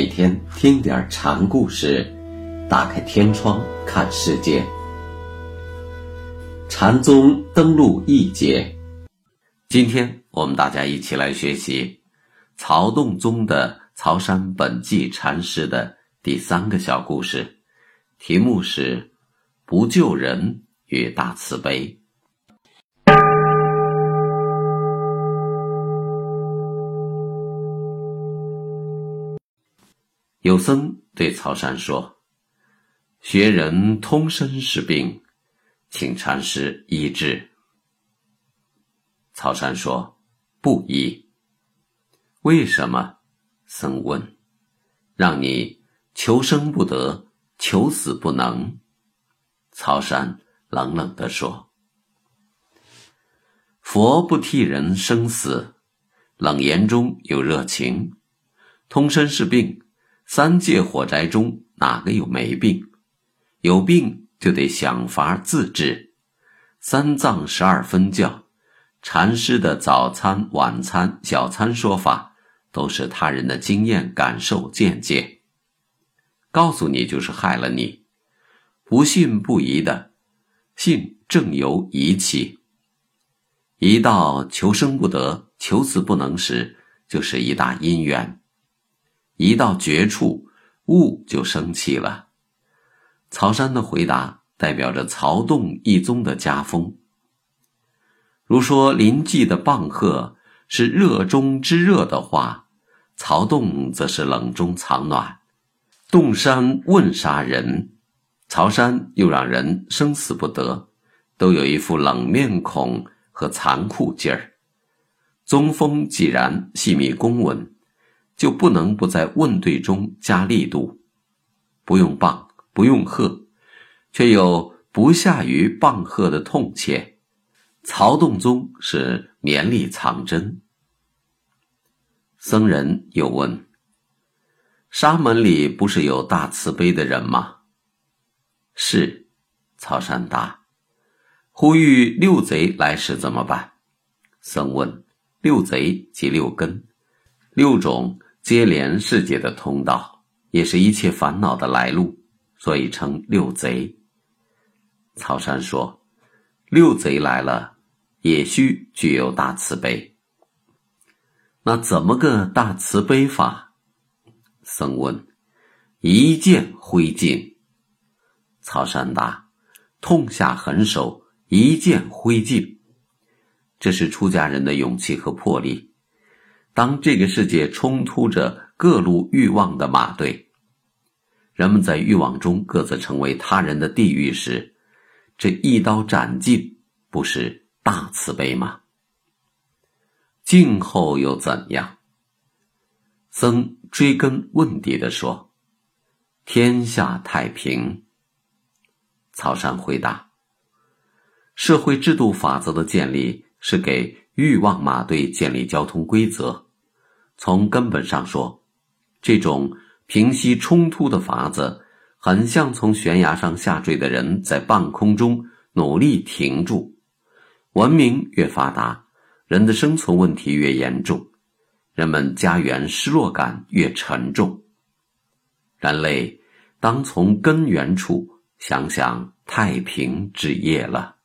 每天听点禅故事，打开天窗看世界。禅宗登陆一节，今天我们大家一起来学习曹洞宗的曹山本纪禅师的第三个小故事，题目是“不救人与大慈悲”。有僧对曹山说：“学人通身是病，请禅师医治。”曹山说：“不医。”为什么？僧问：“让你求生不得，求死不能。”曹山冷冷地说：“佛不替人生死，冷言中有热情，通身是病。”三界火宅中哪个有没病？有病就得想法自治。三藏十二分教，禅师的早餐、晚餐、小餐说法，都是他人的经验、感受、见解。告诉你就是害了你。不信不疑的，信正由疑起。一到求生不得、求死不能时，就是一大因缘。一到绝处，悟就生气了。曹山的回答代表着曹洞一宗的家风。如说临济的棒喝是热中之热的话，曹洞则是冷中藏暖。洞山问杀人，曹山又让人生死不得，都有一副冷面孔和残酷劲儿。宗风既然细密公文。就不能不在问对中加力度，不用棒，不用喝，却又不下于棒喝的痛切。曹洞宗是绵里藏针。僧人又问：“沙门里不是有大慈悲的人吗？”是，曹山答：“呼吁六贼来时怎么办？”僧问：“六贼即六根，六种。”接连世界的通道，也是一切烦恼的来路，所以称六贼。曹山说：“六贼来了，也需具有大慈悲。那怎么个大慈悲法？”僧问：“一剑挥尽。”曹山答：“痛下狠手，一剑挥尽。”这是出家人的勇气和魄力。当这个世界冲突着各路欲望的马队，人们在欲望中各自成为他人的地狱时，这一刀斩尽，不是大慈悲吗？静后又怎样？僧追根问底的说：“天下太平。”曹山回答：“社会制度法则的建立是给。”欲望马队建立交通规则，从根本上说，这种平息冲突的法子，很像从悬崖上下坠的人在半空中努力停住。文明越发达，人的生存问题越严重，人们家园失落感越沉重。人类当从根源处想想太平之业了。